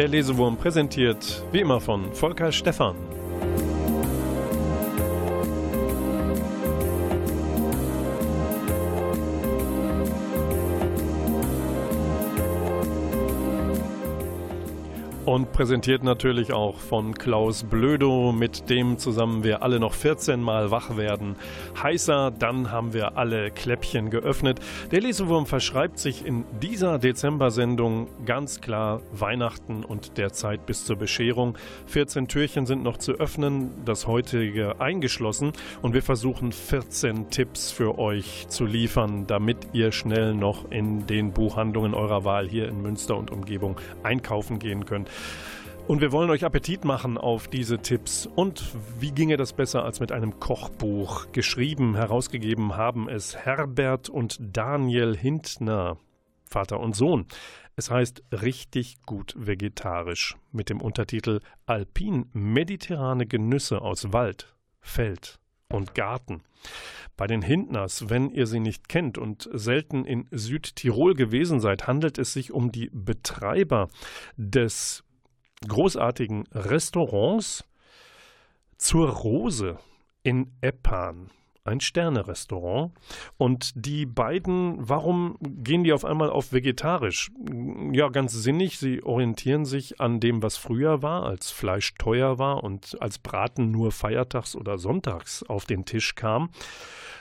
Der Lesewurm präsentiert wie immer von Volker Stephan. Präsentiert natürlich auch von Klaus Blödo, mit dem zusammen wir alle noch 14 Mal wach werden. Heißer, dann haben wir alle Kläppchen geöffnet. Der Lesewurm verschreibt sich in dieser Dezember-Sendung ganz klar Weihnachten und der Zeit bis zur Bescherung. 14 Türchen sind noch zu öffnen, das heutige eingeschlossen. Und wir versuchen 14 Tipps für euch zu liefern, damit ihr schnell noch in den Buchhandlungen eurer Wahl hier in Münster und Umgebung einkaufen gehen könnt. Und wir wollen euch Appetit machen auf diese Tipps. Und wie ginge das besser als mit einem Kochbuch? Geschrieben, herausgegeben haben es Herbert und Daniel Hintner, Vater und Sohn. Es heißt richtig gut vegetarisch mit dem Untertitel Alpin-mediterrane Genüsse aus Wald, Feld und Garten. Bei den Hintners, wenn ihr sie nicht kennt und selten in Südtirol gewesen seid, handelt es sich um die Betreiber des großartigen Restaurants zur Rose in Eppan. Ein Sterne-Restaurant. Und die beiden, warum gehen die auf einmal auf vegetarisch? Ja, ganz sinnig. Sie orientieren sich an dem, was früher war, als Fleisch teuer war und als Braten nur feiertags oder sonntags auf den Tisch kam.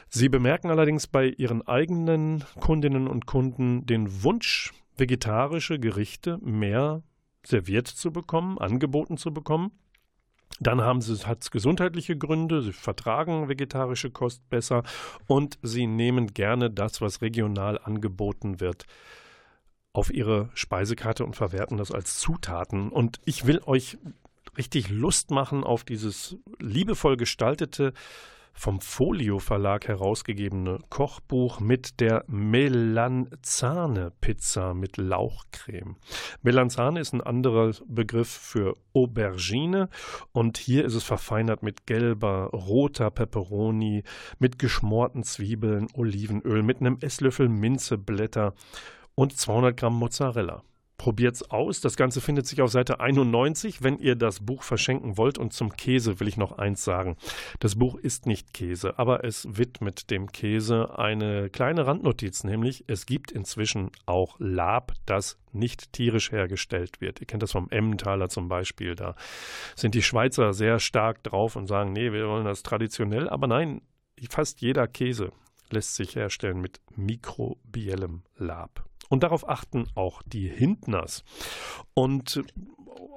Sie bemerken allerdings bei ihren eigenen Kundinnen und Kunden den Wunsch, vegetarische Gerichte mehr serviert zu bekommen, angeboten zu bekommen. Dann haben sie hat gesundheitliche Gründe, sie vertragen vegetarische Kost besser und sie nehmen gerne das, was regional angeboten wird, auf ihre Speisekarte und verwerten das als Zutaten. Und ich will euch richtig Lust machen auf dieses liebevoll gestaltete vom Folio Verlag herausgegebene Kochbuch mit der Melanzane Pizza mit Lauchcreme. Melanzane ist ein anderer Begriff für Aubergine und hier ist es verfeinert mit gelber, roter Peperoni, mit geschmorten Zwiebeln, Olivenöl, mit einem Esslöffel Minzeblätter und 200 Gramm Mozzarella. Probiert's aus. Das Ganze findet sich auf Seite 91, wenn ihr das Buch verschenken wollt. Und zum Käse will ich noch eins sagen. Das Buch ist nicht Käse, aber es widmet dem Käse eine kleine Randnotiz, nämlich es gibt inzwischen auch Lab, das nicht tierisch hergestellt wird. Ihr kennt das vom Emmentaler zum Beispiel. Da sind die Schweizer sehr stark drauf und sagen, nee, wir wollen das traditionell. Aber nein, fast jeder Käse lässt sich herstellen mit mikrobiellem Lab. Und darauf achten auch die Hintners. Und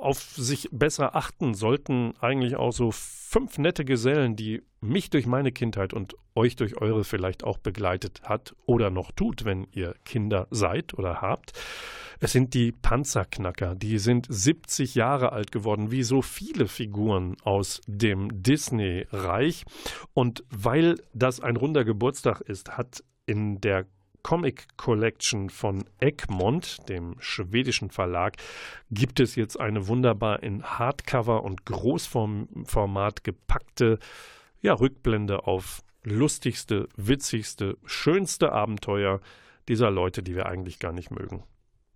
auf sich besser achten sollten eigentlich auch so fünf nette Gesellen, die mich durch meine Kindheit und euch durch eure vielleicht auch begleitet hat oder noch tut, wenn ihr Kinder seid oder habt. Es sind die Panzerknacker, die sind 70 Jahre alt geworden, wie so viele Figuren aus dem Disney-Reich. Und weil das ein runder Geburtstag ist, hat in der Comic Collection von Egmont, dem schwedischen Verlag, gibt es jetzt eine wunderbar in Hardcover und Großformat gepackte ja, Rückblende auf lustigste, witzigste, schönste Abenteuer dieser Leute, die wir eigentlich gar nicht mögen.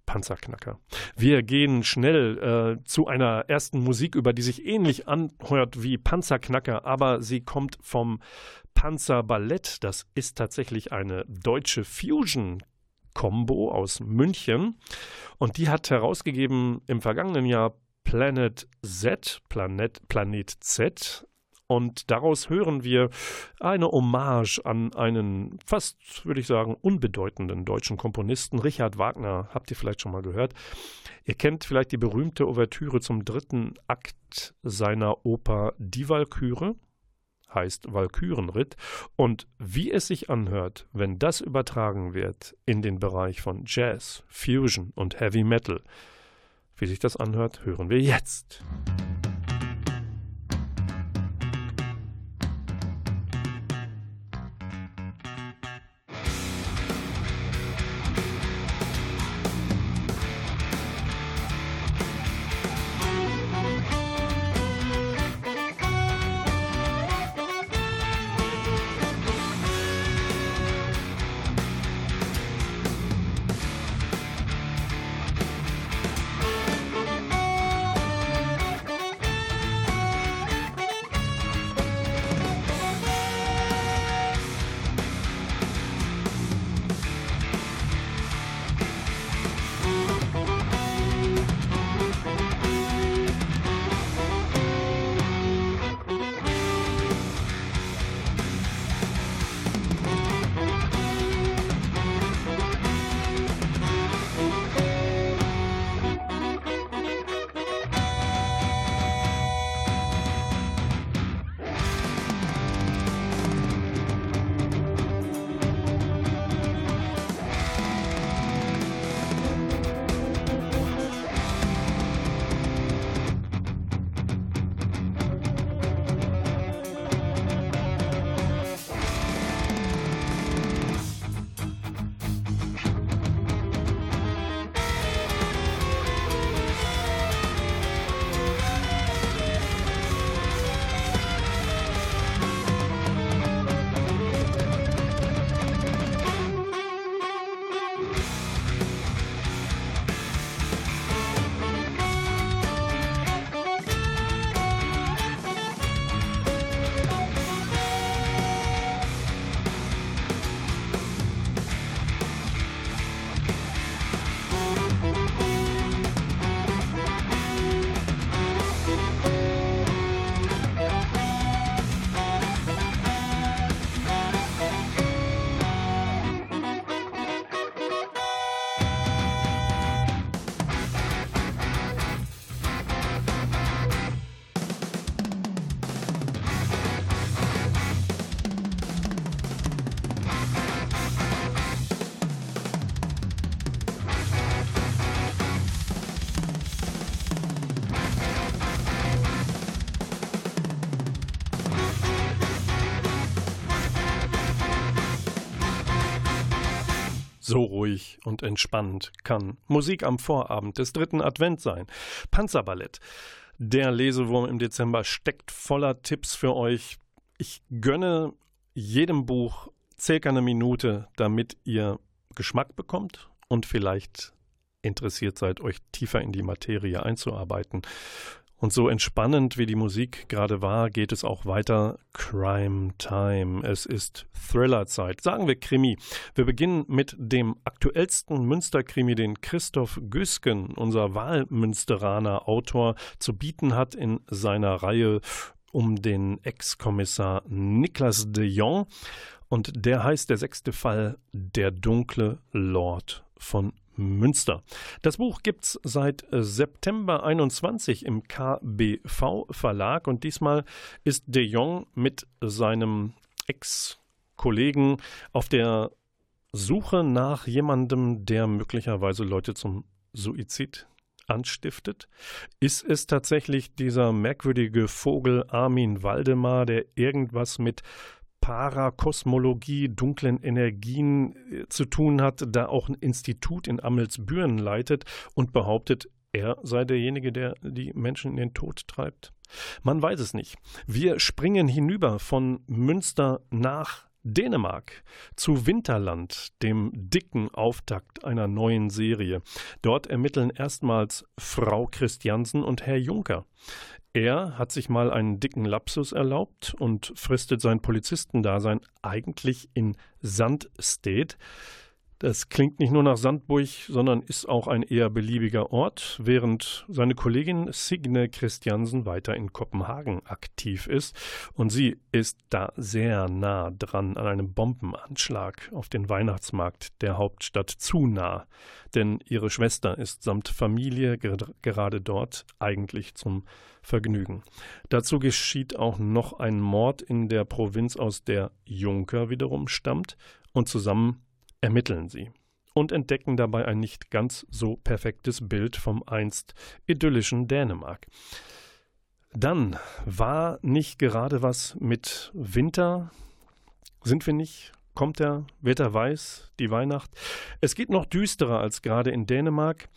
Panzerknacker. Wir gehen schnell äh, zu einer ersten Musik über, die sich ähnlich anhört wie Panzerknacker, aber sie kommt vom Panzerballett. Das ist tatsächlich eine deutsche Fusion. Combo aus München und die hat herausgegeben im vergangenen Jahr Planet Z, Planet, Planet Z, und daraus hören wir eine Hommage an einen fast, würde ich sagen, unbedeutenden deutschen Komponisten, Richard Wagner. Habt ihr vielleicht schon mal gehört? Ihr kennt vielleicht die berühmte Ouvertüre zum dritten Akt seiner Oper Die Walküre. Heißt Walkürenritt. Und wie es sich anhört, wenn das übertragen wird in den Bereich von Jazz, Fusion und Heavy Metal. Wie sich das anhört, hören wir jetzt. So ruhig und entspannt kann Musik am Vorabend des dritten Advent sein. Panzerballett. Der Lesewurm im Dezember steckt voller Tipps für euch. Ich gönne jedem Buch circa eine Minute, damit ihr Geschmack bekommt und vielleicht interessiert seid, euch tiefer in die Materie einzuarbeiten. Und so entspannend wie die Musik gerade war, geht es auch weiter. Crime Time. Es ist Thrillerzeit. Sagen wir Krimi. Wir beginnen mit dem aktuellsten Münsterkrimi, den Christoph Güsken, unser Wahlmünsteraner Autor, zu bieten hat in seiner Reihe um den Ex-Kommissar Niklas de Jong. Und der heißt der sechste Fall Der dunkle Lord von Münster. Das Buch gibt es seit äh, September 21 im KBV Verlag und diesmal ist De Jong mit seinem Ex-Kollegen auf der Suche nach jemandem, der möglicherweise Leute zum Suizid anstiftet? Ist es tatsächlich dieser merkwürdige Vogel Armin Waldemar, der irgendwas mit Parakosmologie, dunklen Energien äh, zu tun hat, da auch ein Institut in Ammelsbüren leitet und behauptet, er sei derjenige, der die Menschen in den Tod treibt? Man weiß es nicht. Wir springen hinüber von Münster nach Dänemark zu Winterland, dem dicken Auftakt einer neuen Serie. Dort ermitteln erstmals Frau Christiansen und Herr Juncker. Er hat sich mal einen dicken Lapsus erlaubt und fristet sein Polizistendasein eigentlich in Sand State. Das klingt nicht nur nach Sandburg, sondern ist auch ein eher beliebiger Ort, während seine Kollegin Signe Christiansen weiter in Kopenhagen aktiv ist. Und sie ist da sehr nah dran an einem Bombenanschlag auf den Weihnachtsmarkt der Hauptstadt zu nah. Denn ihre Schwester ist samt Familie gerade dort eigentlich zum Vergnügen. Dazu geschieht auch noch ein Mord in der Provinz, aus der Juncker wiederum stammt. Und zusammen ermitteln sie und entdecken dabei ein nicht ganz so perfektes Bild vom einst idyllischen Dänemark. Dann war nicht gerade was mit Winter? Sind wir nicht kommt er, wird er weiß, die Weihnacht. Es geht noch düsterer als gerade in Dänemark,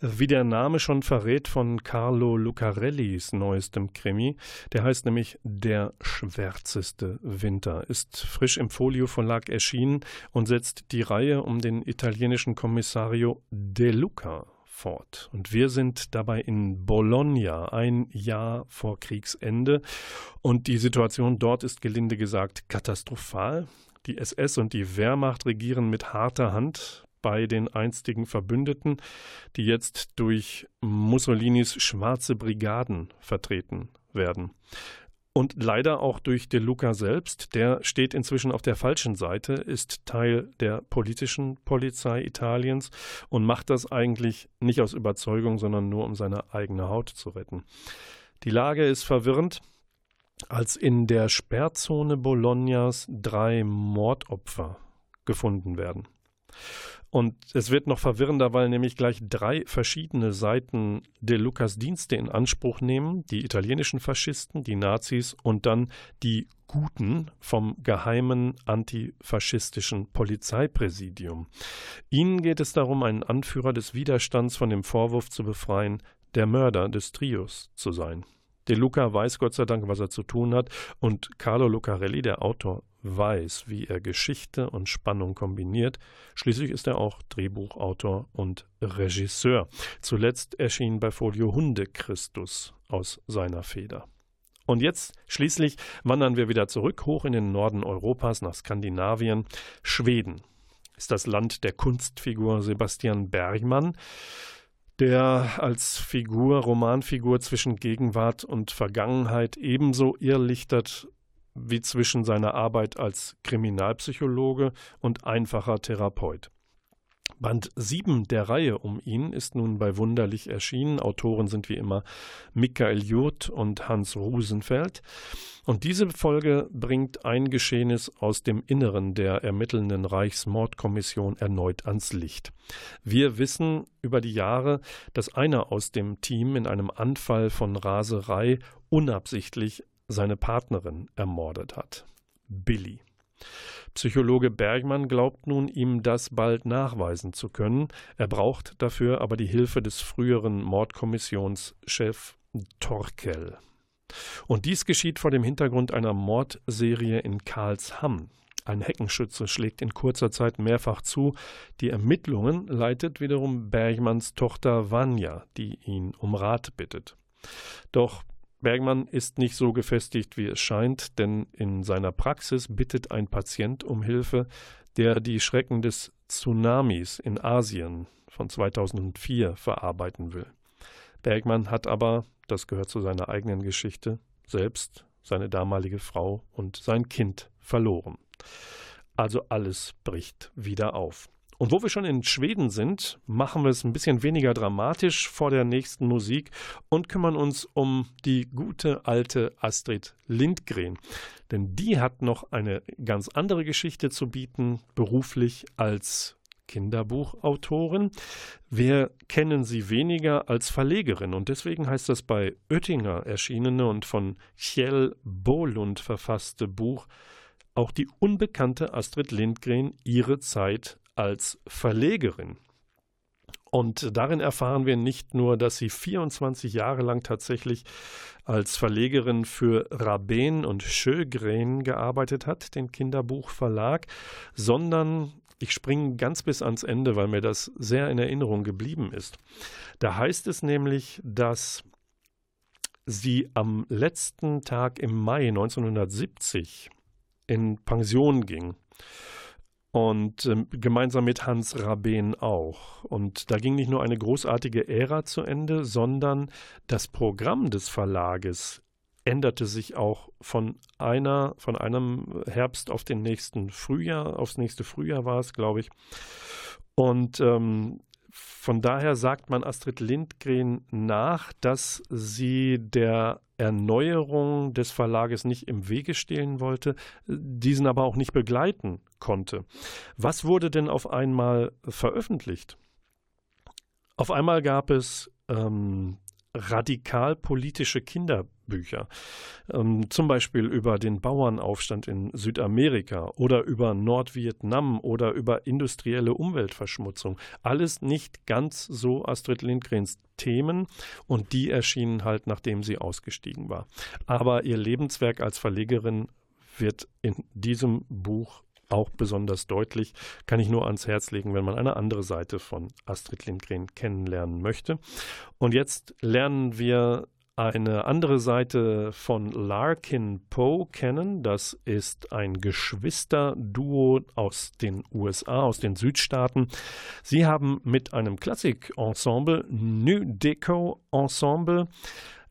wie der Name schon verrät von Carlo Lucarellis neuestem Krimi. Der heißt nämlich Der schwärzeste Winter, ist frisch im Folio Verlag erschienen und setzt die Reihe um den italienischen Kommissario De Luca fort. Und wir sind dabei in Bologna, ein Jahr vor Kriegsende. Und die Situation dort ist gelinde gesagt katastrophal. Die SS und die Wehrmacht regieren mit harter Hand bei den einstigen Verbündeten, die jetzt durch Mussolinis schwarze Brigaden vertreten werden. Und leider auch durch De Luca selbst, der steht inzwischen auf der falschen Seite, ist Teil der politischen Polizei Italiens und macht das eigentlich nicht aus Überzeugung, sondern nur um seine eigene Haut zu retten. Die Lage ist verwirrend als in der Sperrzone Bolognas drei Mordopfer gefunden werden. Und es wird noch verwirrender, weil nämlich gleich drei verschiedene Seiten De Lucas Dienste in Anspruch nehmen: die italienischen Faschisten, die Nazis und dann die Guten vom geheimen antifaschistischen Polizeipräsidium. Ihnen geht es darum, einen Anführer des Widerstands von dem Vorwurf zu befreien, der Mörder des Trios zu sein. De Luca weiß Gott sei Dank, was er zu tun hat. Und Carlo Lucarelli, der Autor, weiß, wie er Geschichte und Spannung kombiniert. Schließlich ist er auch Drehbuchautor und Regisseur. Zuletzt erschien bei Folio Hunde Christus aus seiner Feder. Und jetzt schließlich wandern wir wieder zurück hoch in den Norden Europas nach Skandinavien. Schweden ist das Land der Kunstfigur Sebastian Bergmann der als Figur, Romanfigur zwischen Gegenwart und Vergangenheit ebenso irrlichtert wie zwischen seiner Arbeit als Kriminalpsychologe und einfacher Therapeut. Band 7 der Reihe um ihn ist nun bei Wunderlich erschienen. Autoren sind wie immer Michael Jurt und Hans Rusenfeld. Und diese Folge bringt ein Geschehnis aus dem Inneren der ermittelnden Reichsmordkommission erneut ans Licht. Wir wissen über die Jahre, dass einer aus dem Team in einem Anfall von Raserei unabsichtlich seine Partnerin ermordet hat. Billy. Psychologe Bergmann glaubt nun, ihm das bald nachweisen zu können. Er braucht dafür aber die Hilfe des früheren Mordkommissionschef Torkel. Und dies geschieht vor dem Hintergrund einer Mordserie in Karlsham. Ein Heckenschütze schlägt in kurzer Zeit mehrfach zu. Die Ermittlungen leitet wiederum Bergmanns Tochter Vanya, die ihn um Rat bittet. Doch Bergmann ist nicht so gefestigt, wie es scheint, denn in seiner Praxis bittet ein Patient um Hilfe, der die Schrecken des Tsunamis in Asien von 2004 verarbeiten will. Bergmann hat aber, das gehört zu seiner eigenen Geschichte, selbst seine damalige Frau und sein Kind verloren. Also alles bricht wieder auf. Und wo wir schon in Schweden sind, machen wir es ein bisschen weniger dramatisch vor der nächsten Musik und kümmern uns um die gute alte Astrid Lindgren. Denn die hat noch eine ganz andere Geschichte zu bieten, beruflich als Kinderbuchautorin. Wir kennen sie weniger als Verlegerin und deswegen heißt das bei Oettinger erschienene und von Kjell Bolund verfasste Buch auch die unbekannte Astrid Lindgren ihre Zeit als Verlegerin. Und darin erfahren wir nicht nur, dass sie 24 Jahre lang tatsächlich als Verlegerin für Rabin und Schögren gearbeitet hat, den Kinderbuchverlag, sondern ich springe ganz bis ans Ende, weil mir das sehr in Erinnerung geblieben ist. Da heißt es nämlich, dass sie am letzten Tag im Mai 1970 in Pension ging und äh, gemeinsam mit Hans Rabén auch. Und da ging nicht nur eine großartige Ära zu Ende, sondern das Programm des Verlages änderte sich auch von einer, von einem Herbst auf den nächsten Frühjahr, aufs nächste Frühjahr war es, glaube ich. Und ähm, von daher sagt man Astrid Lindgren nach, dass sie der Erneuerung des Verlages nicht im Wege stehen wollte, diesen aber auch nicht begleiten konnte. Was wurde denn auf einmal veröffentlicht? Auf einmal gab es ähm, radikal politische Kinderbücher, ähm, zum Beispiel über den Bauernaufstand in Südamerika oder über Nordvietnam oder über industrielle Umweltverschmutzung. Alles nicht ganz so Astrid Lindgrens Themen und die erschienen halt, nachdem sie ausgestiegen war. Aber ihr Lebenswerk als Verlegerin wird in diesem Buch auch besonders deutlich, kann ich nur ans Herz legen, wenn man eine andere Seite von Astrid Lindgren kennenlernen möchte. Und jetzt lernen wir eine andere Seite von Larkin Poe kennen. Das ist ein Geschwisterduo aus den USA, aus den Südstaaten. Sie haben mit einem Klassik-Ensemble, New Deco Ensemble,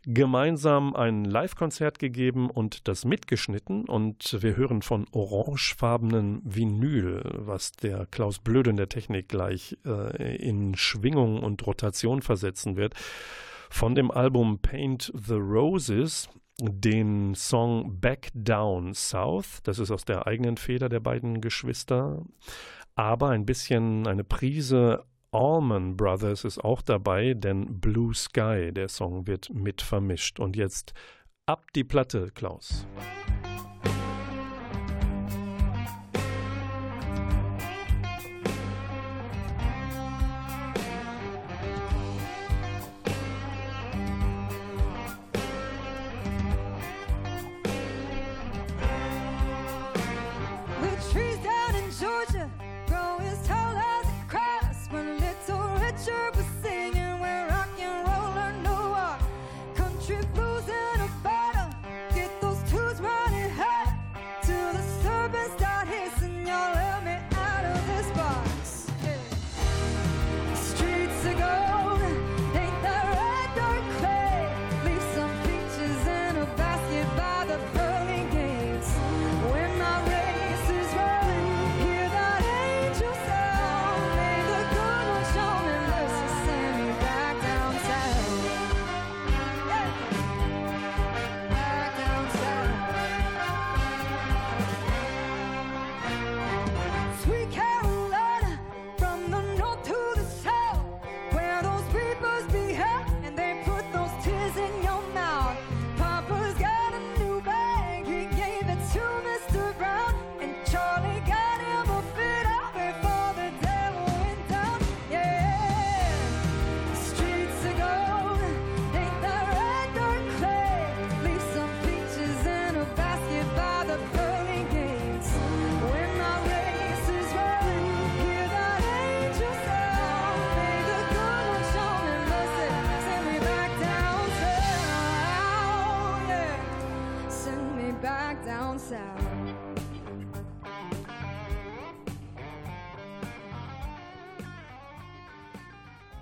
gemeinsam ein Live-Konzert gegeben und das mitgeschnitten. Und wir hören von orangefarbenen Vinyl, was der Klaus Blöde in der Technik gleich äh, in Schwingung und Rotation versetzen wird. Von dem Album Paint the Roses den Song Back Down South. Das ist aus der eigenen Feder der beiden Geschwister. Aber ein bisschen eine Prise Allman Brothers ist auch dabei, denn Blue Sky, der Song, wird mit vermischt. Und jetzt ab die Platte, Klaus.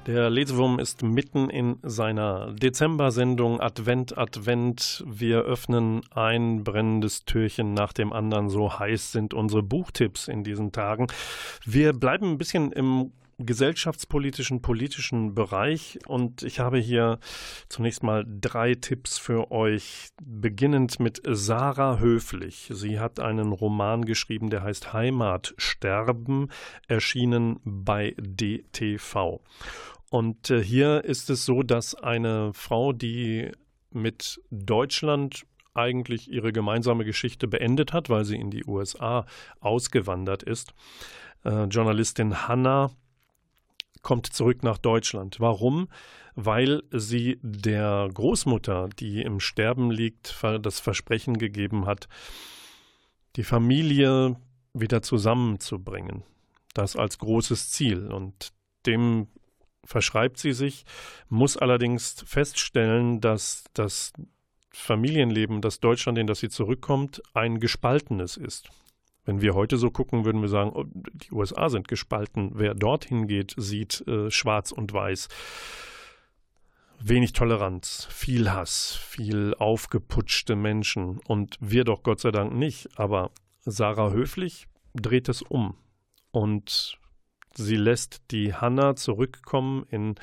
Der Lesewurm ist mitten in seiner Dezember-Sendung Advent, Advent. Wir öffnen ein brennendes Türchen nach dem anderen. So heiß sind unsere Buchtipps in diesen Tagen. Wir bleiben ein bisschen im gesellschaftspolitischen, politischen Bereich. Und ich habe hier zunächst mal drei Tipps für euch, beginnend mit Sarah Höflich. Sie hat einen Roman geschrieben, der heißt Heimatsterben, erschienen bei DTV. Und äh, hier ist es so, dass eine Frau, die mit Deutschland eigentlich ihre gemeinsame Geschichte beendet hat, weil sie in die USA ausgewandert ist, äh, Journalistin Hannah, kommt zurück nach Deutschland. Warum? Weil sie der Großmutter, die im Sterben liegt, das Versprechen gegeben hat, die Familie wieder zusammenzubringen. Das als großes Ziel. Und dem verschreibt sie sich, muss allerdings feststellen, dass das Familienleben, das Deutschland, in das sie zurückkommt, ein gespaltenes ist. Wenn wir heute so gucken, würden wir sagen, oh, die USA sind gespalten. Wer dorthin geht, sieht äh, schwarz und weiß. Wenig Toleranz, viel Hass, viel aufgeputschte Menschen und wir doch Gott sei Dank nicht. Aber Sarah Höflich dreht es um und sie lässt die Hanna zurückkommen in,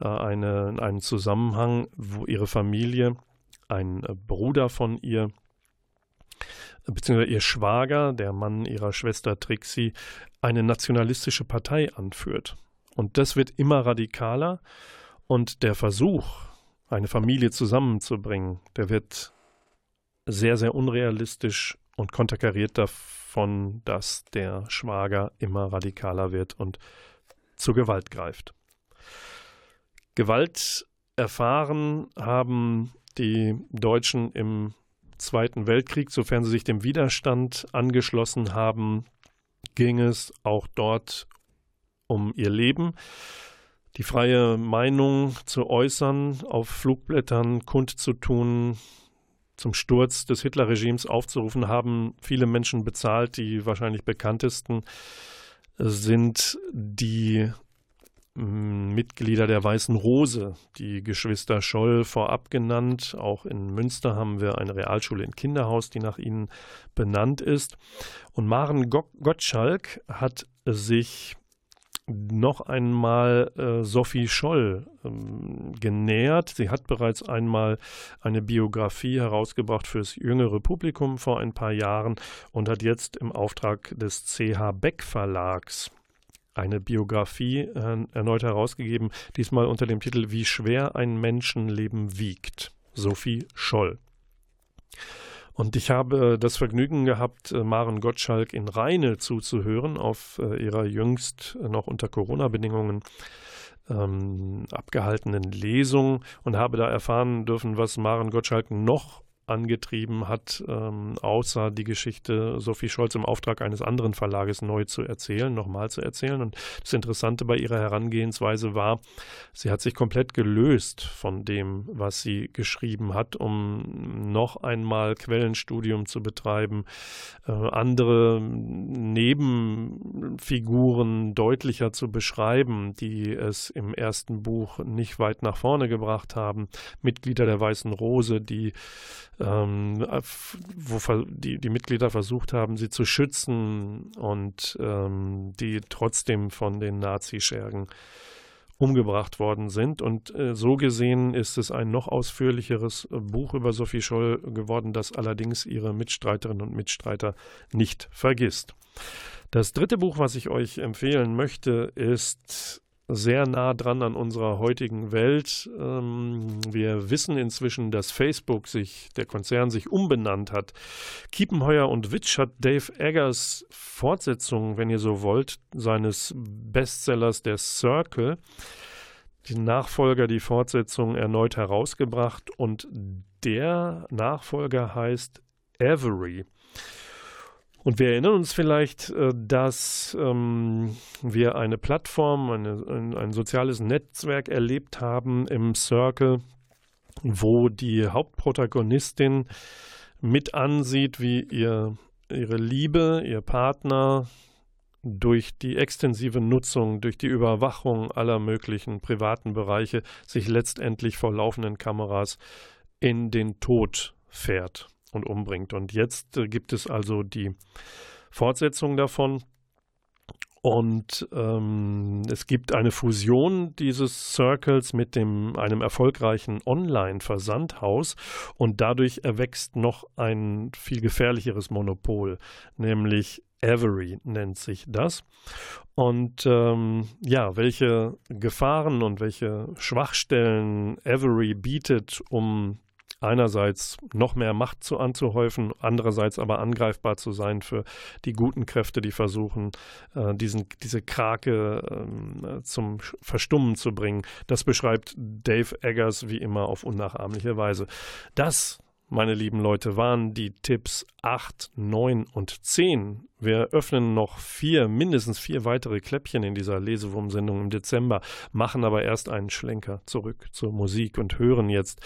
äh, eine, in einen Zusammenhang, wo ihre Familie, ein Bruder von ihr, beziehungsweise ihr Schwager, der Mann ihrer Schwester Trixie, eine nationalistische Partei anführt. Und das wird immer radikaler und der Versuch, eine Familie zusammenzubringen, der wird sehr, sehr unrealistisch und konterkariert davon, dass der Schwager immer radikaler wird und zur Gewalt greift. Gewalt erfahren haben die Deutschen im Zweiten Weltkrieg, sofern sie sich dem Widerstand angeschlossen haben, ging es auch dort um ihr Leben. Die freie Meinung zu äußern, auf Flugblättern kundzutun, zum Sturz des Hitlerregimes aufzurufen, haben viele Menschen bezahlt. Die wahrscheinlich bekanntesten sind die Mitglieder der Weißen Rose, die Geschwister Scholl vorab genannt. Auch in Münster haben wir eine Realschule in Kinderhaus, die nach ihnen benannt ist. Und Maren Gottschalk hat sich noch einmal äh, Sophie Scholl ähm, genähert. Sie hat bereits einmal eine Biografie herausgebracht fürs jüngere Publikum vor ein paar Jahren und hat jetzt im Auftrag des CH Beck Verlags eine Biografie äh, erneut herausgegeben, diesmal unter dem Titel Wie schwer ein Menschenleben wiegt. Sophie Scholl. Und ich habe das Vergnügen gehabt, äh, Maren Gottschalk in Rheine zuzuhören auf äh, ihrer jüngst noch unter Corona-Bedingungen ähm, abgehaltenen Lesung und habe da erfahren dürfen, was Maren Gottschalk noch angetrieben hat, ähm, außer die Geschichte Sophie Scholz im Auftrag eines anderen Verlages neu zu erzählen, nochmal zu erzählen. Und das Interessante bei ihrer Herangehensweise war, sie hat sich komplett gelöst von dem, was sie geschrieben hat, um noch einmal Quellenstudium zu betreiben, äh, andere Nebenfiguren deutlicher zu beschreiben, die es im ersten Buch nicht weit nach vorne gebracht haben. Mitglieder der Weißen Rose, die ähm, wo die, die Mitglieder versucht haben, sie zu schützen und ähm, die trotzdem von den Nazischergen umgebracht worden sind. Und äh, so gesehen ist es ein noch ausführlicheres Buch über Sophie Scholl geworden, das allerdings ihre Mitstreiterinnen und Mitstreiter nicht vergisst. Das dritte Buch, was ich euch empfehlen möchte, ist sehr nah dran an unserer heutigen Welt. Ähm, wir wissen inzwischen, dass Facebook sich, der Konzern sich umbenannt hat. Kiepenheuer und Witsch hat Dave Eggers Fortsetzung, wenn ihr so wollt, seines Bestsellers Der Circle, die Nachfolger, die Fortsetzung erneut herausgebracht und der Nachfolger heißt Avery. Und wir erinnern uns vielleicht, äh, dass ähm, wir eine Plattform, eine, ein, ein, soziales Netzwerk erlebt haben im Circle, wo die Hauptprotagonistin mit ansieht, wie ihr, ihre Liebe, ihr Partner durch die extensive Nutzung, durch die Überwachung aller möglichen privaten Bereiche sich letztendlich vor laufenden Kameras in den Tod fährt und umbringt. Und jetzt äh, gibt es also die Fortsetzung davon. Und ähm, es gibt eine Fusion dieses Circles mit dem, einem erfolgreichen Online-Versandhaus und dadurch erwächst noch ein viel gefährlicheres Monopol, nämlich Avery nennt sich das. Und ähm, ja, welche Gefahren und welche Schwachstellen Avery bietet, um einerseits noch mehr Macht zu anzuhäufen, andererseits aber angreifbar zu sein für die guten Kräfte, die versuchen, äh, diesen, diese Krake äh, zum Verstummen zu bringen. Das beschreibt Dave Eggers wie immer auf unnachahmliche Weise. Das meine lieben Leute, waren die Tipps 8, 9 und 10. Wir öffnen noch vier, mindestens vier weitere Kläppchen in dieser Lesewurm-Sendung im Dezember, machen aber erst einen Schlenker zurück zur Musik und hören jetzt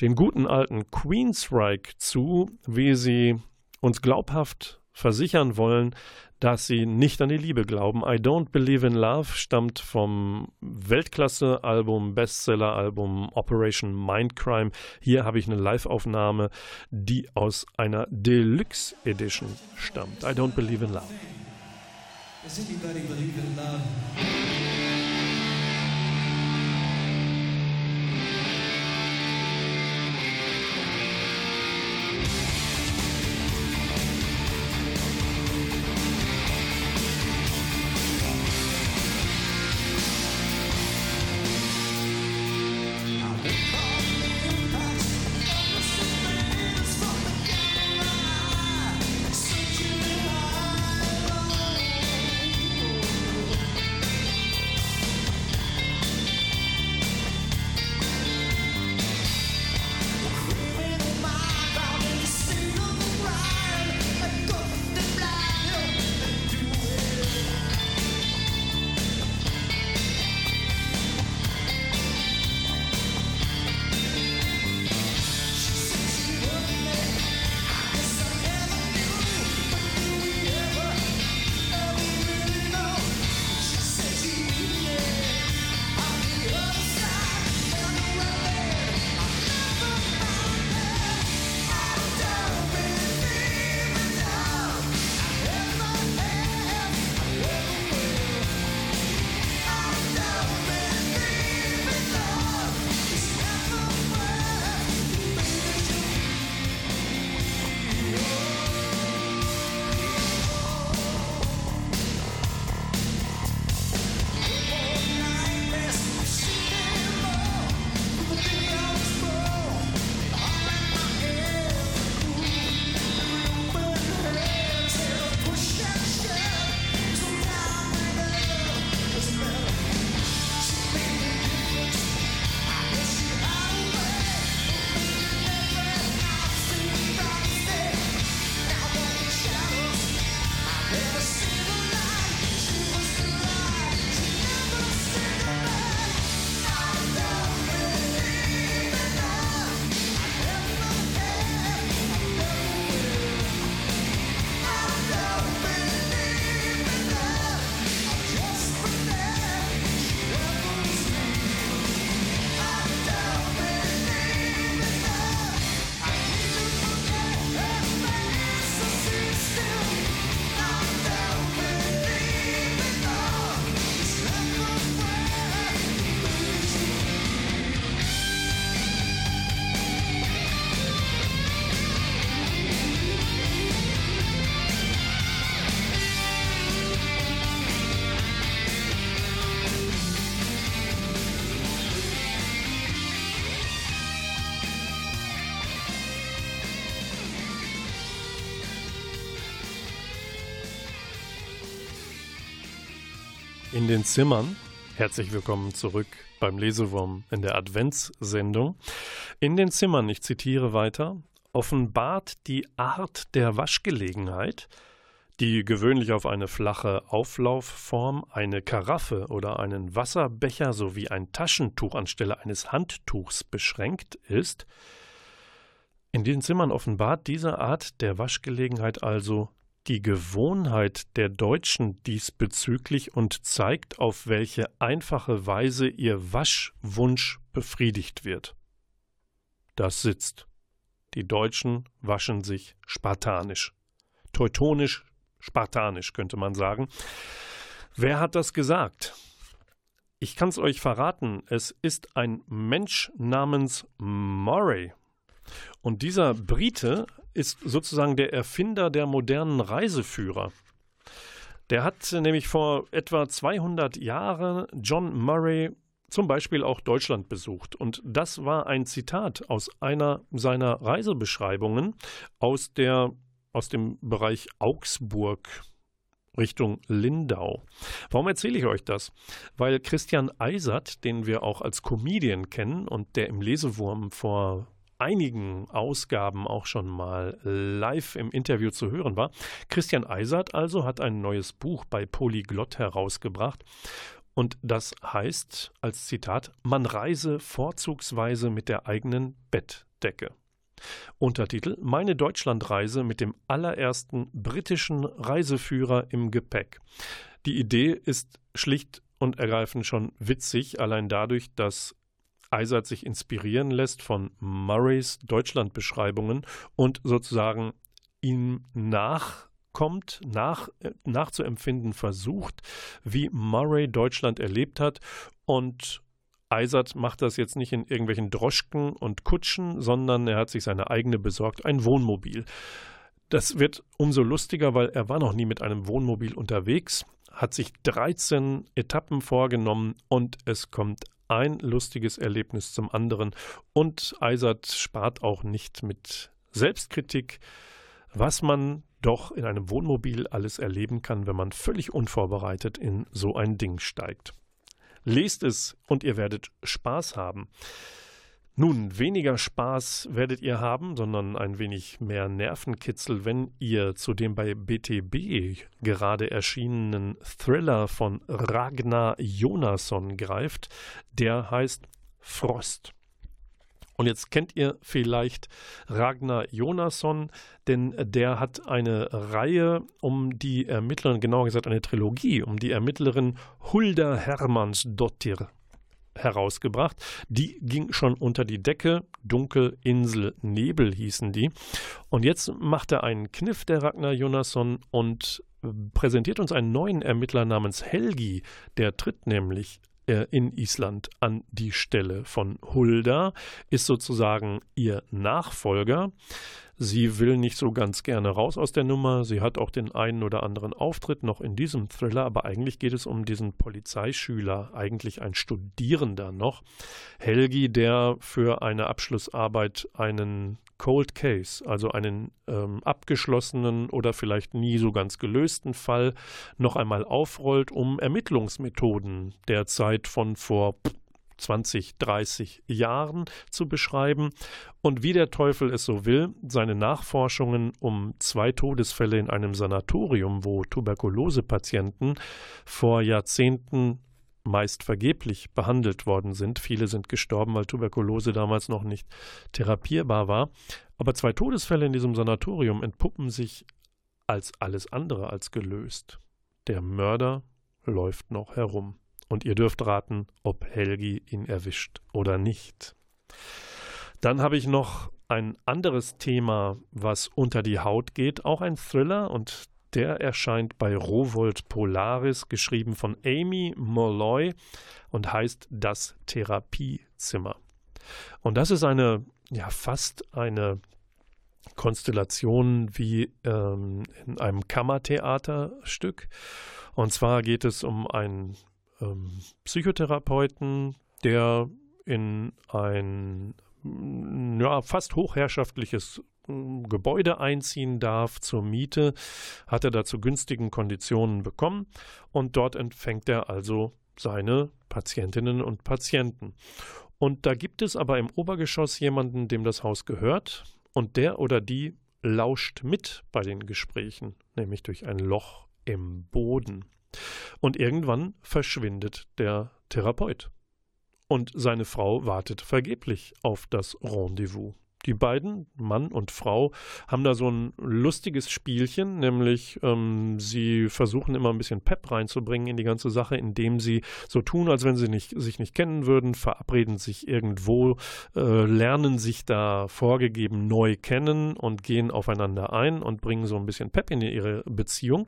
den guten alten Queensryche zu, wie sie uns glaubhaft versichern wollen, dass sie nicht an die Liebe glauben. I Don't Believe in Love stammt vom Weltklasse-Album, Bestseller-Album Operation Mindcrime. Hier habe ich eine Live-Aufnahme, die aus einer Deluxe Edition stammt. I Don't Believe in Love. Does anybody believe in love? Den Zimmern. Herzlich willkommen zurück beim Lesewurm in der Adventssendung. In den Zimmern, ich zitiere weiter, offenbart die Art der Waschgelegenheit, die gewöhnlich auf eine flache Auflaufform, eine Karaffe oder einen Wasserbecher sowie ein Taschentuch anstelle eines Handtuchs beschränkt ist, in den Zimmern offenbart diese Art der Waschgelegenheit also die Gewohnheit der Deutschen diesbezüglich und zeigt, auf welche einfache Weise ihr Waschwunsch befriedigt wird. Das sitzt. Die Deutschen waschen sich spartanisch. Teutonisch, spartanisch könnte man sagen. Wer hat das gesagt? Ich kann es euch verraten, es ist ein Mensch namens Murray. Und dieser Brite ist sozusagen der Erfinder der modernen Reiseführer. Der hat nämlich vor etwa 200 Jahren John Murray zum Beispiel auch Deutschland besucht. Und das war ein Zitat aus einer seiner Reisebeschreibungen aus, der, aus dem Bereich Augsburg. Richtung Lindau. Warum erzähle ich euch das? Weil Christian Eisert, den wir auch als Comedian kennen und der im Lesewurm vor einigen Ausgaben auch schon mal live im Interview zu hören war. Christian Eisert also hat ein neues Buch bei Polyglott herausgebracht. Und das heißt als Zitat, man reise vorzugsweise mit der eigenen Bettdecke. Untertitel Meine Deutschlandreise mit dem allerersten britischen Reiseführer im Gepäck. Die Idee ist schlicht und ergreifend schon witzig, allein dadurch, dass Eisert sich inspirieren lässt von Murrays Deutschlandbeschreibungen und sozusagen ihm nachkommt, nach, nachzuempfinden versucht, wie Murray Deutschland erlebt hat und Eisert macht das jetzt nicht in irgendwelchen Droschken und Kutschen, sondern er hat sich seine eigene besorgt, ein Wohnmobil. Das wird umso lustiger, weil er war noch nie mit einem Wohnmobil unterwegs, hat sich 13 Etappen vorgenommen und es kommt ein lustiges Erlebnis zum anderen. Und Eisert spart auch nicht mit Selbstkritik, was man doch in einem Wohnmobil alles erleben kann, wenn man völlig unvorbereitet in so ein Ding steigt. Lest es und ihr werdet Spaß haben. Nun, weniger Spaß werdet ihr haben, sondern ein wenig mehr Nervenkitzel, wenn ihr zu dem bei BTB gerade erschienenen Thriller von Ragnar Jonasson greift. Der heißt Frost. Und jetzt kennt ihr vielleicht Ragnar Jonasson, denn der hat eine Reihe um die Ermittlerin, genauer gesagt eine Trilogie, um die Ermittlerin Hulda Hermannsdottir herausgebracht. Die ging schon unter die Decke. Dunkel, Insel, Nebel hießen die. Und jetzt macht er einen Kniff, der Ragnar Jonasson, und präsentiert uns einen neuen Ermittler namens Helgi. Der tritt nämlich in Island an die Stelle von Hulda, ist sozusagen ihr Nachfolger. Sie will nicht so ganz gerne raus aus der Nummer. Sie hat auch den einen oder anderen Auftritt noch in diesem Thriller, aber eigentlich geht es um diesen Polizeischüler, eigentlich ein Studierender noch. Helgi, der für eine Abschlussarbeit einen Cold Case, also einen ähm, abgeschlossenen oder vielleicht nie so ganz gelösten Fall, noch einmal aufrollt, um Ermittlungsmethoden der Zeit von vor 20, 30 Jahren zu beschreiben. Und wie der Teufel es so will, seine Nachforschungen um zwei Todesfälle in einem Sanatorium, wo Tuberkulosepatienten vor Jahrzehnten meist vergeblich behandelt worden sind. Viele sind gestorben, weil Tuberkulose damals noch nicht therapierbar war. Aber zwei Todesfälle in diesem Sanatorium entpuppen sich als alles andere als gelöst. Der Mörder läuft noch herum. Und ihr dürft raten, ob Helgi ihn erwischt oder nicht. Dann habe ich noch ein anderes Thema, was unter die Haut geht, auch ein Thriller und der erscheint bei Rowold Polaris, geschrieben von Amy Molloy und heißt Das Therapiezimmer. Und das ist eine, ja, fast eine Konstellation wie ähm, in einem Kammertheaterstück. Und zwar geht es um einen ähm, Psychotherapeuten, der in ein ja, fast hochherrschaftliches Gebäude einziehen darf zur Miete, hat er da zu günstigen Konditionen bekommen und dort empfängt er also seine Patientinnen und Patienten. Und da gibt es aber im Obergeschoss jemanden, dem das Haus gehört und der oder die lauscht mit bei den Gesprächen, nämlich durch ein Loch im Boden. Und irgendwann verschwindet der Therapeut. Und seine Frau wartet vergeblich auf das Rendezvous. Die beiden, Mann und Frau, haben da so ein lustiges Spielchen, nämlich ähm, sie versuchen immer ein bisschen Pep reinzubringen in die ganze Sache, indem sie so tun, als wenn sie nicht, sich nicht kennen würden, verabreden sich irgendwo, äh, lernen sich da vorgegeben neu kennen und gehen aufeinander ein und bringen so ein bisschen Pep in ihre Beziehung.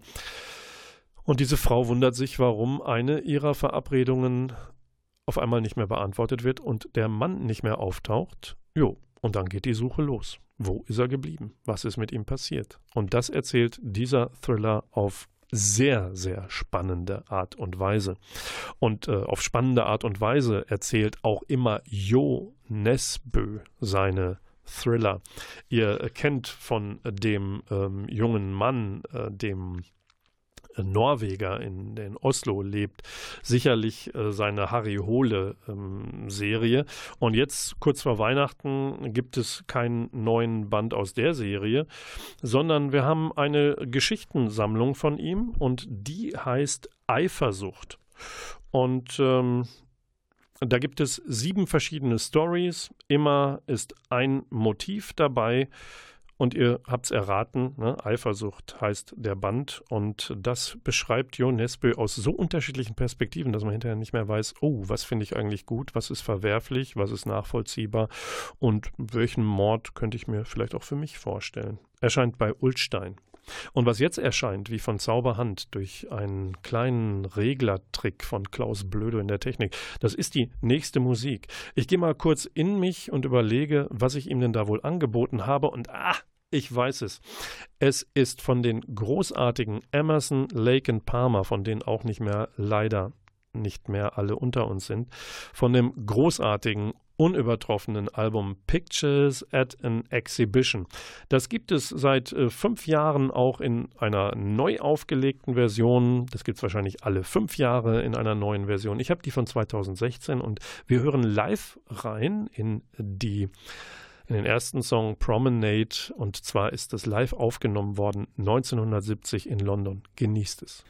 Und diese Frau wundert sich, warum eine ihrer Verabredungen auf einmal nicht mehr beantwortet wird und der Mann nicht mehr auftaucht. Jo, und dann geht die Suche los. Wo ist er geblieben? Was ist mit ihm passiert? Und das erzählt dieser Thriller auf sehr, sehr spannende Art und Weise. Und äh, auf spannende Art und Weise erzählt auch immer Jo Nesbø seine Thriller. Ihr kennt von dem ähm, jungen Mann, äh, dem Norweger in, in Oslo lebt, sicherlich äh, seine Harry Hole ähm. Und jetzt kurz vor Weihnachten gibt es keinen neuen Band aus der Serie, sondern wir haben eine Geschichtensammlung von ihm und die heißt Eifersucht. Und ähm, Da gibt es sieben verschiedene Stories. Immer ist ein Motiv dabei. Und ihr habt es erraten, ne? Eifersucht heißt der Band. Und das beschreibt Jo Nesbø aus so unterschiedlichen Perspektiven, dass man hinterher nicht mehr weiß, oh, was finde ich eigentlich gut, was ist verwerflich, was ist nachvollziehbar und welchen Mord könnte ich mir vielleicht auch für mich vorstellen. Erscheint bei Ulstein. Und was jetzt erscheint, wie von Zauberhand durch einen kleinen Reglertrick von Klaus Blödo in der Technik, das ist die nächste Musik. Ich gehe mal kurz in mich und überlege, was ich ihm denn da wohl angeboten habe und ah, ich weiß es. Es ist von den großartigen Emerson, Lake and Palmer, von denen auch nicht mehr leider nicht mehr alle unter uns sind, von dem großartigen unübertroffenen Album Pictures at an Exhibition. Das gibt es seit äh, fünf Jahren auch in einer neu aufgelegten Version. Das gibt es wahrscheinlich alle fünf Jahre in einer neuen Version. Ich habe die von 2016 und wir hören live rein in die in den ersten Song Promenade und zwar ist das live aufgenommen worden 1970 in London. Genießt es.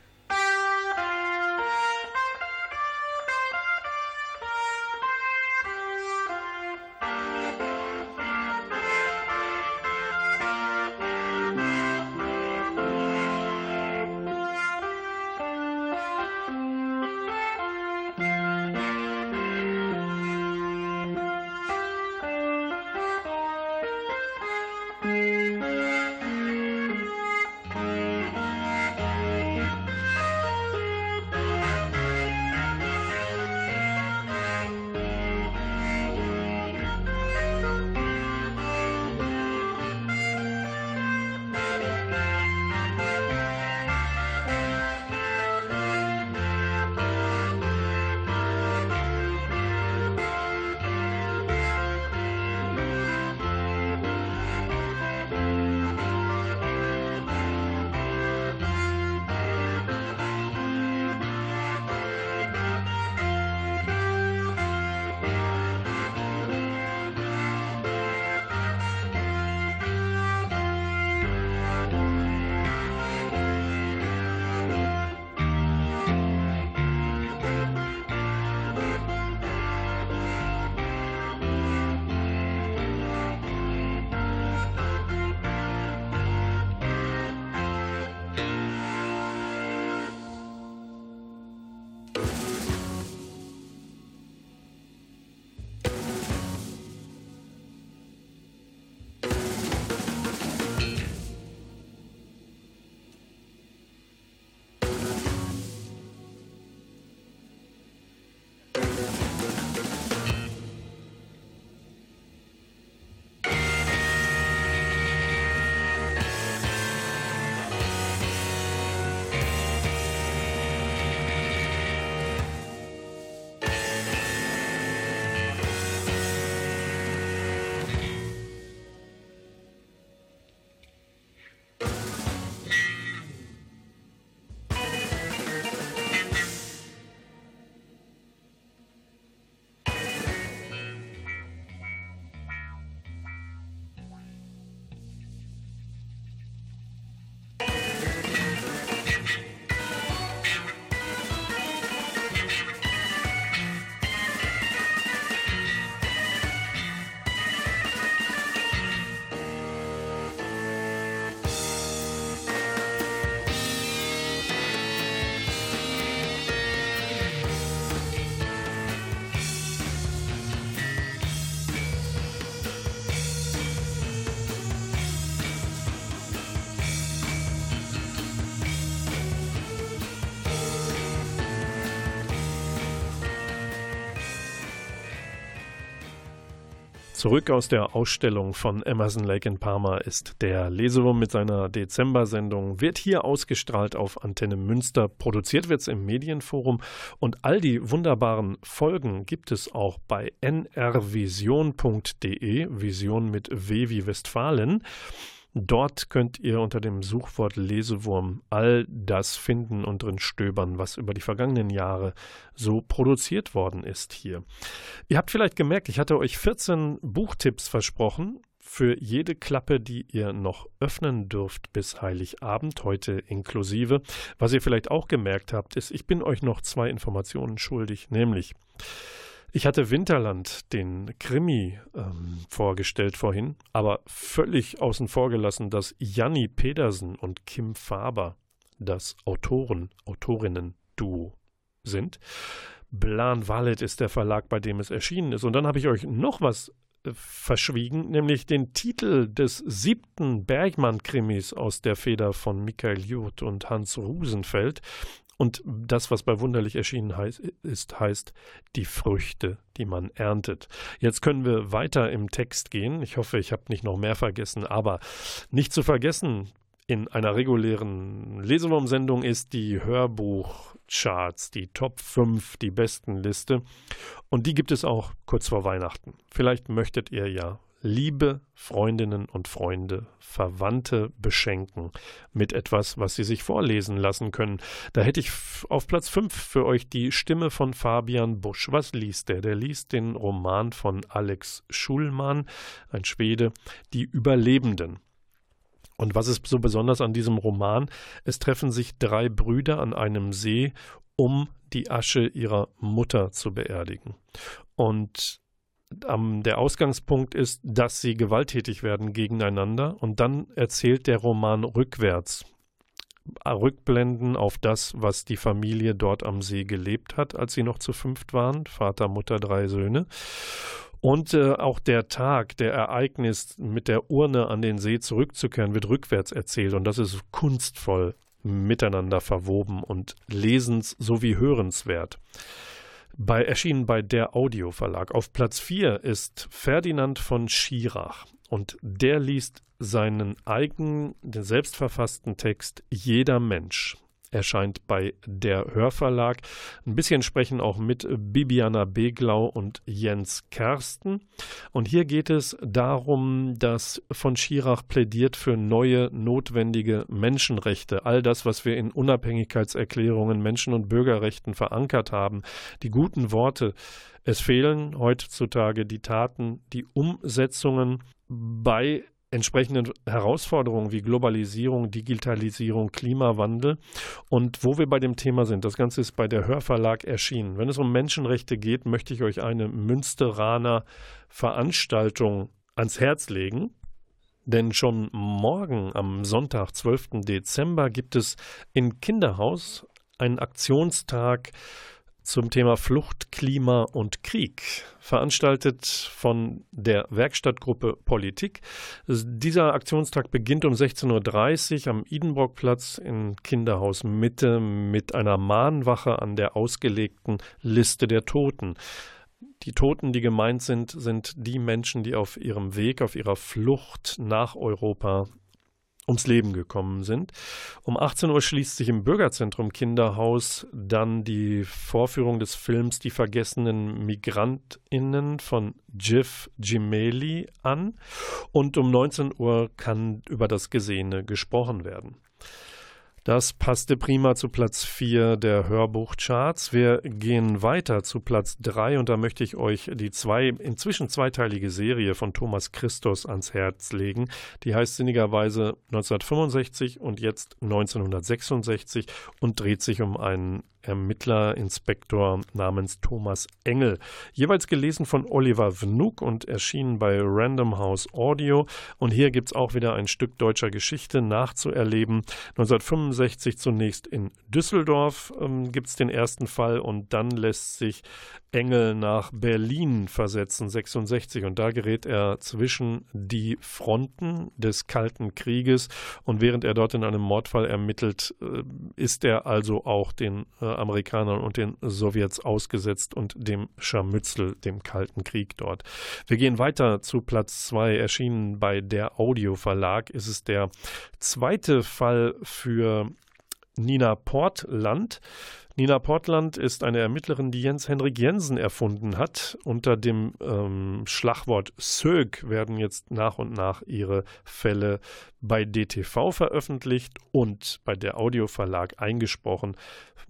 Zurück aus der Ausstellung von Emerson Lake in Parma ist der Lesewurm mit seiner Dezember-Sendung, wird hier ausgestrahlt auf Antenne Münster. Produziert wird es im Medienforum und all die wunderbaren Folgen gibt es auch bei nrvision.de, Vision mit W wie Westfalen. Dort könnt ihr unter dem Suchwort Lesewurm all das finden und drin stöbern, was über die vergangenen Jahre so produziert worden ist hier. Ihr habt vielleicht gemerkt, ich hatte euch 14 Buchtipps versprochen für jede Klappe, die ihr noch öffnen dürft bis Heiligabend, heute inklusive. Was ihr vielleicht auch gemerkt habt, ist, ich bin euch noch zwei Informationen schuldig, nämlich Ich hatte Winterland, den Krimi, ähm, vorgestellt vorhin, aber völlig außen vor gelassen, dass Janni Pedersen und Kim Faber das Autoren, Autorinnen-Duo sind. Blan Wallet ist der Verlag, bei dem es erschienen ist. Und dann habe ich euch noch was äh, verschwiegen, nämlich den Titel des siebten Bergmann-Krimis aus der Feder von Michael Juth und Hans Rusenfeld. Und das, was bei Wunderlich erschienen heißt, ist, heißt die Früchte, die man erntet. Jetzt können wir weiter im Text gehen. Ich hoffe, ich habe nicht noch mehr vergessen, aber nicht zu vergessen, in einer regulären Lesewurm-Sendung ist die Hörbuchcharts, die Top 5, die besten Liste. Und die gibt es auch kurz vor Weihnachten. Vielleicht möchtet ihr ja liebe Freundinnen und Freunde, Verwandte beschenken mit etwas, was sie sich vorlesen lassen können. Da hätte ich auf Platz 5 für euch die Stimme von Fabian Busch. Was liest der? Der liest den Roman von Alex Schulmann, ein Schwede, Die Überlebenden. Und was ist so besonders an diesem Roman? Es treffen sich drei Brüder an einem See, um die Asche ihrer Mutter zu beerdigen. Und ähm, der Ausgangspunkt ist, dass sie gewalttätig werden gegeneinander und dann erzählt der Roman rückwärts. Rückblenden auf das, was die Familie dort am See gelebt hat, als sie noch zu fünft waren, Vater, Mutter, drei Söhne. Und äh, auch der Tag, der Ereignis, mit der Urne an den See zurückzukehren, wird rückwärts erzählt. Und das ist kunstvoll miteinander verwoben und lesens- sowie hörenswert. Bei, erschienen bei der Audio Verlag. Auf Platz 4 ist Ferdinand von Schirach. Und der liest seinen eigenen, den selbstverfassten Text Jeder Mensch erscheint bei der Hörverlag. Ein bisschen sprechen auch mit Bibiana Beglau und Jens Kersten. Und hier geht es darum, dass von Schirach plädiert für neue, notwendige Menschenrechte. All das, was wir in Unabhängigkeitserklärungen, Menschen- und Bürgerrechten verankert haben. Die guten Worte. Es fehlen heutzutage die Taten, die Umsetzungen bei entsprechenden Herausforderungen wie Globalisierung, Digitalisierung, Klimawandel. Und wo wir bei dem Thema sind, das Ganze ist bei der Hörverlag erschienen. Wenn es um Menschenrechte geht, möchte ich euch eine Münsteraner Veranstaltung ans Herz legen. Denn schon morgen am Sonntag, 12. Dezember, gibt es in Kinderhaus einen Aktionstag zum Thema Flucht, Klima und Krieg, veranstaltet von der Werkstattgruppe Politik. Dieser Aktionstag beginnt um 16.30 Uhr am Idenbrockplatz in Kinderhaus Mitte mit einer Mahnwache an der ausgelegten Liste der Toten. Die Toten, die gemeint sind, sind die Menschen, die auf ihrem Weg, auf ihrer Flucht nach Europa ums Leben gekommen sind. Um 18 Uhr schließt sich im Bürgerzentrum Kinderhaus dann die Vorführung des Films Die vergessenen Migrantinnen von Jiff Gimeli an und um 19 Uhr kann über das Gesehene gesprochen werden. Das passte prima zu Platz 4 der Hörbuchcharts. Wir gehen weiter zu Platz 3 und da möchte ich euch die zwei, inzwischen zweiteilige Serie von Thomas Christus ans Herz legen. Die heißt sinnigerweise 1965 und jetzt 1966 und dreht sich um einen Ermittlerinspektor namens Thomas Engel. Jeweils gelesen von Oliver Wnuk und erschienen bei Random House Audio. Und hier gibt es auch wieder ein Stück deutscher Geschichte nachzuerleben. 1965 zunächst in Düsseldorf ähm, gibt es den ersten Fall und dann lässt sich Engel nach Berlin versetzen, 66. Und da gerät er zwischen die Fronten des Kalten Krieges. Und während er dort in einem Mordfall ermittelt, äh, ist er also auch den äh, Amerikanern und den Sowjets ausgesetzt und dem Scharmützel, dem Kalten Krieg dort. Wir gehen weiter zu Platz 2, erschienen bei der Audio Verlag. Ist es der zweite Fall für Nina Portland. Nina Portland ist eine Ermittlerin, die Jens Henrik Jensen erfunden hat. Unter dem ähm, Schlagwort SÖG werden jetzt nach und nach ihre Fälle bei DTV veröffentlicht und bei der Audioverlag eingesprochen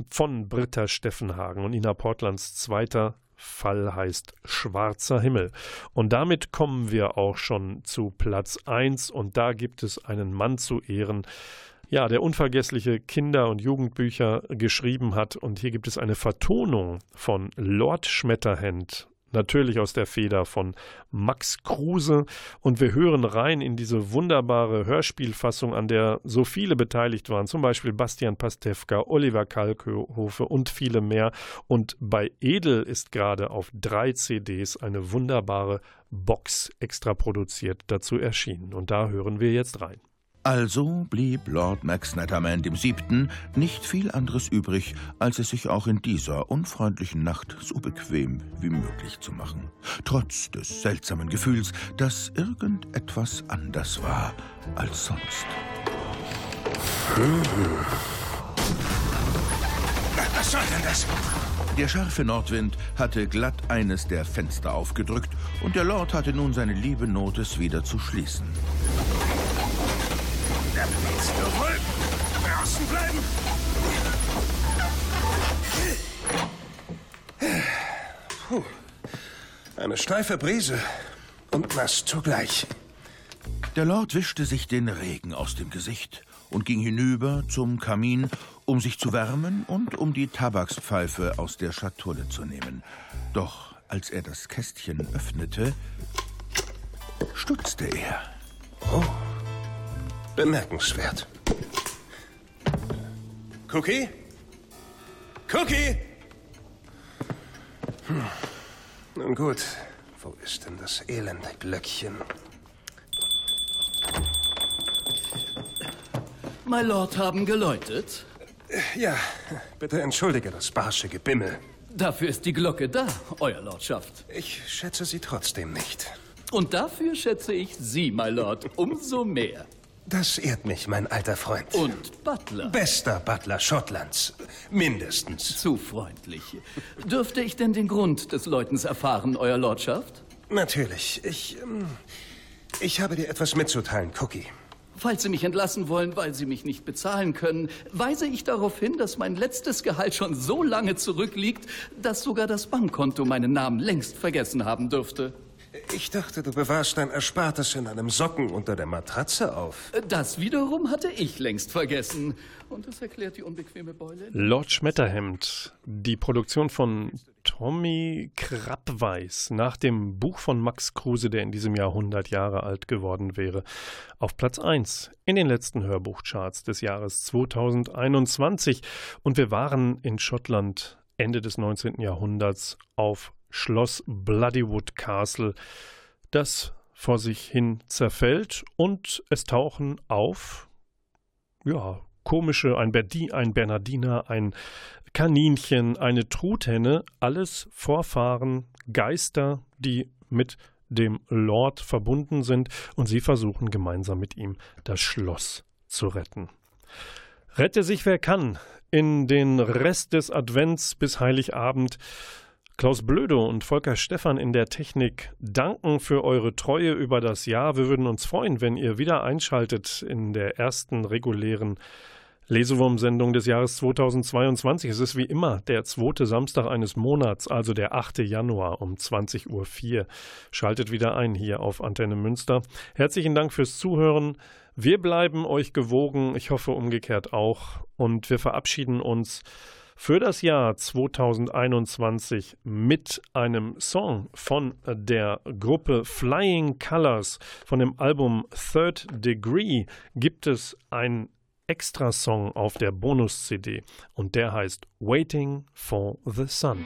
von Britta Steffenhagen. Und Nina Portlands zweiter Fall heißt Schwarzer Himmel. Und damit kommen wir auch schon zu Platz 1 und da gibt es einen Mann zu Ehren, ja, der unvergessliche Kinder- und Jugendbücher geschrieben hat. Und hier gibt es eine Vertonung von Lord Schmetterhand natürlich aus der Feder von Max Kruse. Und wir hören rein in diese wunderbare Hörspielfassung, an der so viele beteiligt waren, zum Beispiel Bastian Pastewka, Oliver Kalkhofe und viele mehr. Und bei Edel ist gerade auf drei CDs eine wunderbare Box extra produziert dazu erschienen. Und da hören wir jetzt rein. Also blieb Lord Max Netterman dem Siebten nicht viel anderes übrig, als es sich auch in dieser unfreundlichen Nacht so bequem wie möglich zu machen. Trotz des seltsamen Gefühls, dass irgendetwas anders war als sonst. Was soll denn das? Der scharfe Nordwind hatte glatt eines der Fenster aufgedrückt und der Lord hatte nun seine liebe Not, es wieder zu schließen. Willst du wohl draußen bleiben? Puh. Eine steife Brise und nass zugleich. Der Lord wischte sich den Regen aus dem Gesicht und ging hinüber zum Kamin, um sich zu wärmen und um die Tabakspfeife aus der Schatulle zu nehmen. Doch als er das Kästchen öffnete, stutzte er. Oh, bemerkenswert. Cookie? Cookie? Hm. Nun gut, wo ist denn das elende Glöckchen? My Lord haben geläutet. Ja, bitte entschuldige das barsche Gebimmel. Dafür ist die Glocke da, Euer Lordschaft. Ich schätze sie trotzdem nicht. Und dafür schätze ich Sie, my Lord, umso mehr. Das ehrt mich, mein alter Freund. Und Butler. Bester Butler Schottlands. Mindestens. Zu freundlich. Dürfte ich denn den Grund des Läutens erfahren, Euer Lordschaft? Natürlich. Ich. ähm, Ich habe dir etwas mitzuteilen, Cookie. Falls Sie mich entlassen wollen, weil Sie mich nicht bezahlen können, weise ich darauf hin, dass mein letztes Gehalt schon so lange zurückliegt, dass sogar das Bankkonto meinen Namen längst vergessen haben dürfte. Ich dachte, du bewahrst dein Erspartes in einem Socken unter der Matratze auf. Das wiederum hatte ich längst vergessen. Und das erklärt die unbequeme Beule. Lord Schmetterhemd, die Produktion von Tommy Krappweis nach dem Buch von Max Kruse, der in diesem Jahr 100 Jahre alt geworden wäre, auf Platz 1 in den letzten Hörbuchcharts des Jahres 2021. Und wir waren in Schottland Ende des 19. Jahrhunderts auf Schloss Bloodywood Castle, das vor sich hin zerfällt und es tauchen auf, ja, komische, ein, Berdi, ein Bernardiner, ein Kaninchen, eine Truthenne, alles Vorfahren, Geister, die mit dem Lord verbunden sind und sie versuchen gemeinsam mit ihm das Schloss zu retten. Rette sich wer kann in den Rest des Advents bis Heiligabend. Klaus Blödo und Volker Stephan in der Technik danken für eure Treue über das Jahr. Wir würden uns freuen, wenn ihr wieder einschaltet in der ersten regulären Lesewurm-Sendung des Jahres 2022. Es ist wie immer der zweite Samstag eines Monats, also der 8. Januar um 20.04 Uhr. Schaltet wieder ein hier auf Antenne Münster. Herzlichen Dank fürs Zuhören. Wir bleiben euch gewogen, ich hoffe umgekehrt auch. Und wir verabschieden uns für das Jahr 2021 mit einem Song von der Gruppe Flying Colors von dem Album Third Degree gibt es ein Extra-Song auf der Bonus-CD und der heißt Waiting for the Sun.